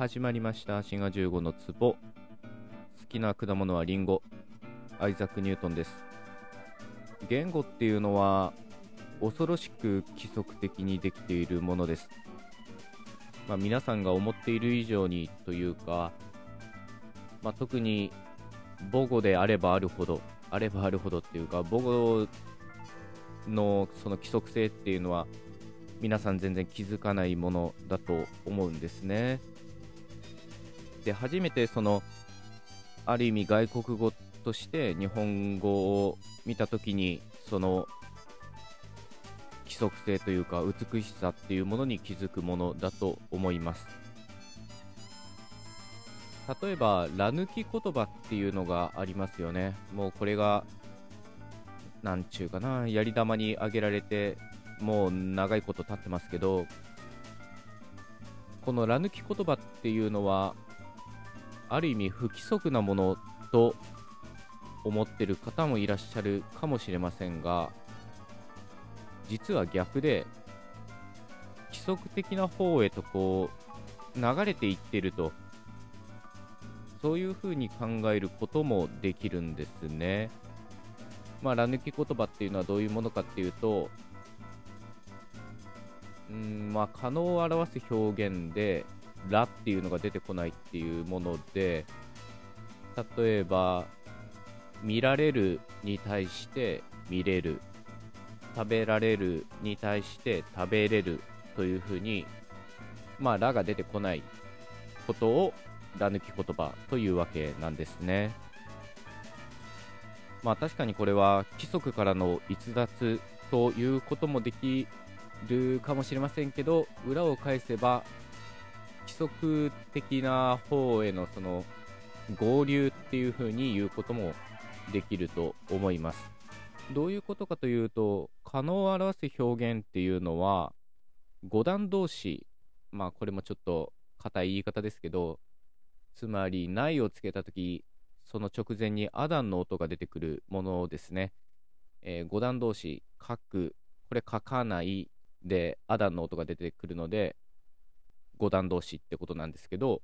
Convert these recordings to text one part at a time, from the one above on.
始まりました。滋賀15の壺。好きな果物はリンゴ。アイザック・ニュートンです。言語っていうのは恐ろしく規則的にできているものです、まあ、皆さんが思っている以上にというか、まあ、特に母語であればあるほどあればあるほどっていうか母語のその規則性っていうのは皆さん全然気づかないものだと思うんですね。で初めてそのある意味外国語として日本語を見た時にその規則性というか美しさっていうものに気づくものだと思います。例えば「ら抜き言葉」っていうのがありますよね。もうこれがなんちゅうかなやり玉に挙げられてもう長いこと経ってますけどこの「ら抜き言葉」っていうのはある意味不規則なものと思ってる方もいらっしゃるかもしれませんが実は逆で規則的な方へとこう流れていってるとそういうふうに考えることもできるんですね。まあ、ら抜き言葉っていうのはどういうものかっていうと、うんまあ、可能を表す表現で、らっていうのが出てこないっていうもので、例えば、見られるに対して見れる、食べられるに対して食べれるというふうに、まあ、らが出てこないことをら抜き言葉というわけなんですね。まあ確かにこれは規則からの逸脱ということもできるかもしれませんけど裏を返せば規則的な方へのその合流っていうふうに言うこともできると思います。どういうことかというと可能を表す表現っていうのは五段同士まあこれもちょっと硬い言い方ですけどつまりないをつけた時その直前にアダンの音が出てくるものですね。えー、5段動詞、書く、これ書かないで、アダンの音が出てくるので、5段動詞ってことなんですけど、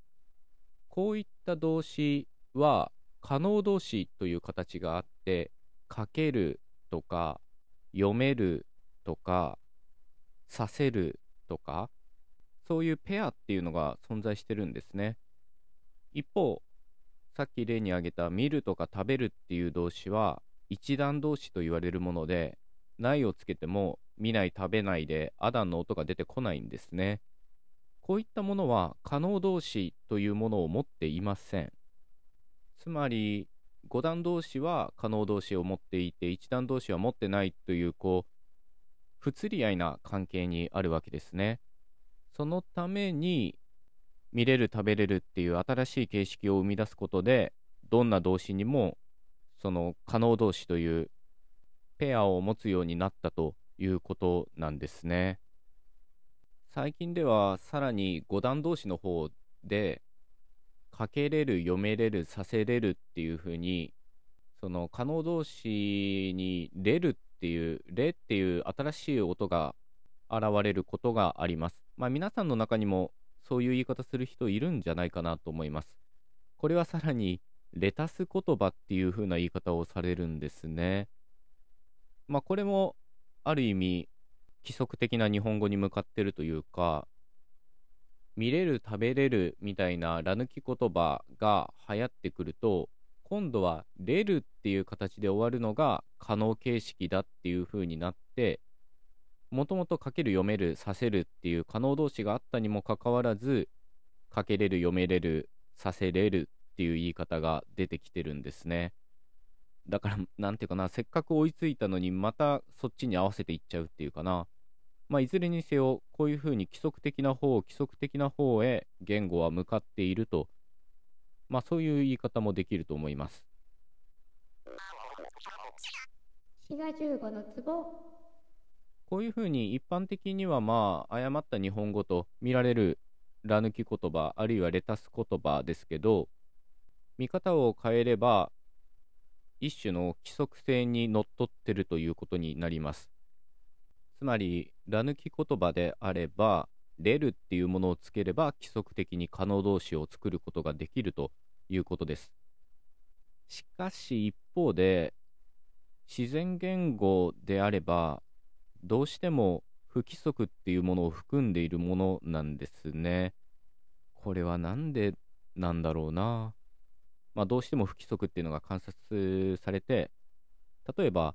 こういった動詞は、可能動詞という形があって、書けるとか、読めるとか、させるとか、そういうペアっていうのが存在してるんですね。一方、さっき例に挙げた見るとか食べるっていう動詞は一段動詞と言われるものでないをつけても見ない食べないでアダンの音が出てこないんですねこういったものは可能動詞というものを持っていません。つまり5段動詞は可能動詞を持っていて1段動詞は持ってないというこう不釣り合いな関係にあるわけですね。そのために見れる食べれるっていう新しい形式を生み出すことでどんな動詞にもその可能動詞というペアを持つようになったということなんですね。最近ではさらに5段動詞の方でかけれる読めれるさせれるっていう風にその可能動詞に「れる」っていう「れ」っていう新しい音が現れることがありますまあ皆さんの中にもそういう言い方する人いるんじゃないかなと思います。これはさらに、レタス言葉っていう風な言い方をされるんですね。まあこれも、ある意味、規則的な日本語に向かってるというか、見れる食べれるみたいなら抜き言葉が流行ってくると、今度はれるっていう形で終わるのが可能形式だっていう風になって、もともと書ける読めるさせるっていう可能動詞があったにもかかわらず書けれる読めれるさせれるっていう言い方が出てきてるんですね。だから何ていうかなせっかく追いついたのにまたそっちに合わせていっちゃうっていうかな。まあいずれにせよこういうふうに規則的な方規則的な方へ言語は向かっていると。まあそういう言い方もできると思います。滋賀15の壺こういうふうに一般的にはまあ誤った日本語と見られるら抜き言葉あるいはレタス言葉ですけど見方を変えれば一種の規則性にのっとってるということになりますつまりら抜き言葉であればれるっていうものをつければ規則的に可能動詞を作ることができるということです。しかし一方で自然言語であればどうしても不規則っていうものを含んでいるものなんですね。これは何でなんだろうな。まあどうしても不規則っていうのが観察されて例えば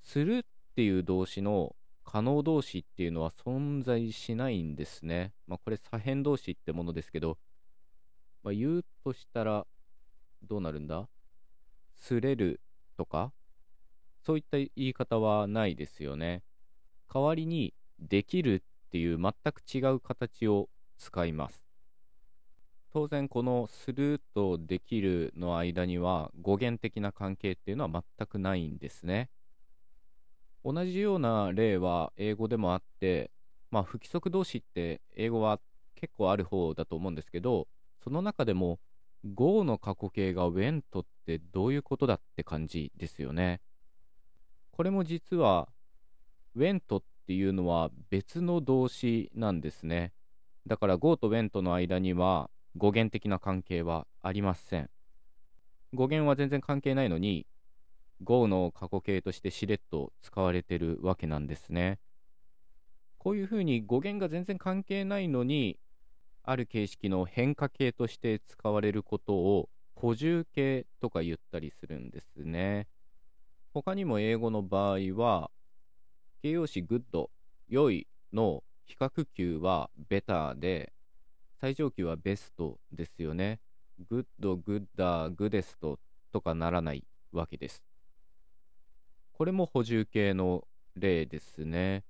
するっていう動詞の可能動詞っていうのは存在しないんですね。まあこれ左辺動詞ってものですけど、まあ、言うとしたらどうなるんだ？すれるとか？そういった言い方はないですよね。代わりにできるっていう全く違う形を使います。当然このするとできるの間には語源的な関係っていうのは全くないんですね。同じような例は英語でもあって、まあ不規則動詞って英語は結構ある方だと思うんですけど、その中でも Go の過去形が went ってどういうことだって感じですよね。これも実は went っていうのは別の動詞なんですね。だから go と went の間には語源的な関係はありません。語源は全然関係ないのに go の過去形としてしれっと使われてるわけなんですね。こういうふうに語源が全然関係ないのにある形式の変化形として使われることを補充形とか言ったりするんですね。他にも英語の場合は形容詞 good 良いの比較級は better で最上級は best ですよね。good, gooder, goodest とかならないわけです。これも補充形の例ですね。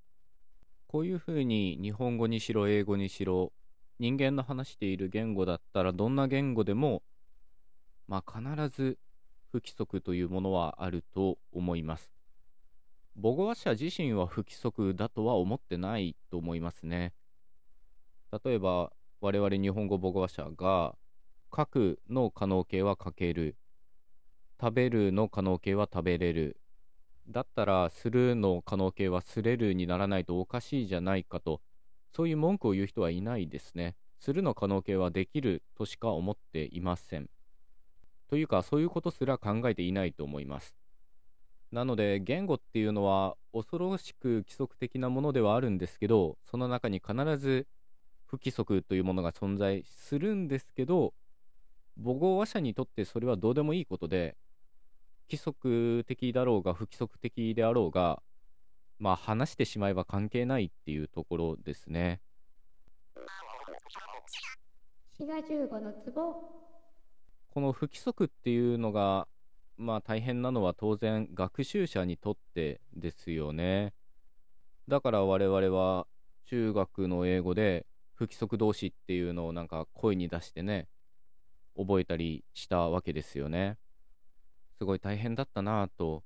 こういうふうに日本語にしろ英語にしろ人間の話している言語だったらどんな言語でもまあ必ず不規則というものはあると思います。母語話者自身は不規則だとは思ってないと思いますね。例えば、我々日本語母語話者が、書くの可能形は書ける、食べるの可能形は食べれる、だったら、するの可能形はすれるにならないとおかしいじゃないかと、そういう文句を言う人はいないですね。するの可能形はできるとしか思っていません。というか、そういうことすら考えていないと思います。なので言語っていうのは恐ろしく規則的なものではあるんですけどその中に必ず不規則というものが存在するんですけど母語話者にとってそれはどうでもいいことで規則的だろうが不規則的であろうがまあ話してしまえば関係ないっていうところですね。滋賀15の壺この不規則っていうのがまあ大変なのは当然学習者にとってですよね。だから我々は中学の英語で不規則動詞っていうのをなんか声に出してね、覚えたりしたわけですよね。すごい大変だったなぁと、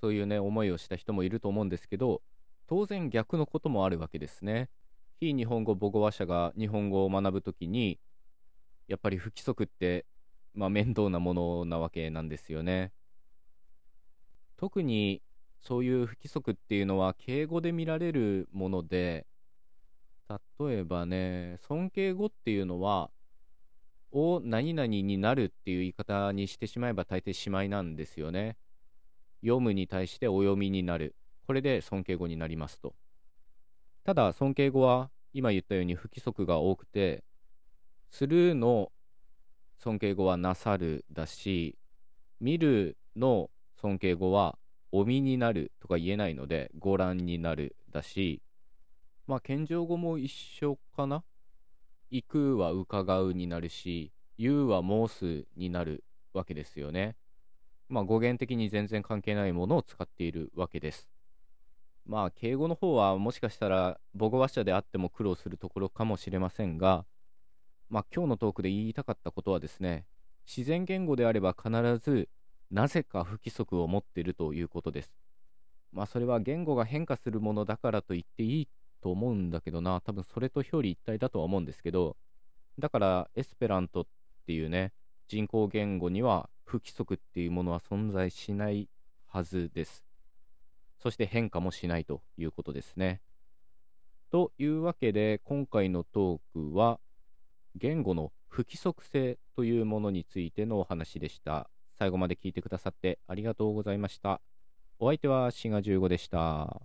そういうね、思いをした人もいると思うんですけど、当然逆のこともあるわけですね。非日本語母語話者が日本語を学ぶときに、やっぱり不規則ってまあ、面倒なものなわけなんですよね。特にそういう不規則っていうのは敬語で見られるもので、例えばね、尊敬語っていうのは、を何々になるっていう言い方にしてしまえば大抵しまいなんですよね。読むに対してお読みになる。これで尊敬語になりますと。ただ尊敬語は今言ったように不規則が多くて、するの尊敬語はなさるだし、見るの尊敬語はお見になるとか言えないので、ご覧になるだし、まあ、謙譲語も一緒かな行くは伺うになるし、言うは申すになるわけですよね。まあ、語源的に全然関係ないものを使っているわけです。まあ、敬語の方はもしかしたら母語話者であっても苦労するところかもしれませんが、まあ、今日のトークで言いたかったことはですね、自然言語であれば必ずなぜか不規則を持っているということです。まあそれは言語が変化するものだからと言っていいと思うんだけどな、多分それと表裏一体だとは思うんですけど、だからエスペラントっていうね、人工言語には不規則っていうものは存在しないはずです。そして変化もしないということですね。というわけで今回のトークは言語の不規則性というものについてのお話でした。最後まで聞いてくださってありがとうございました。お相手はシガ15でした。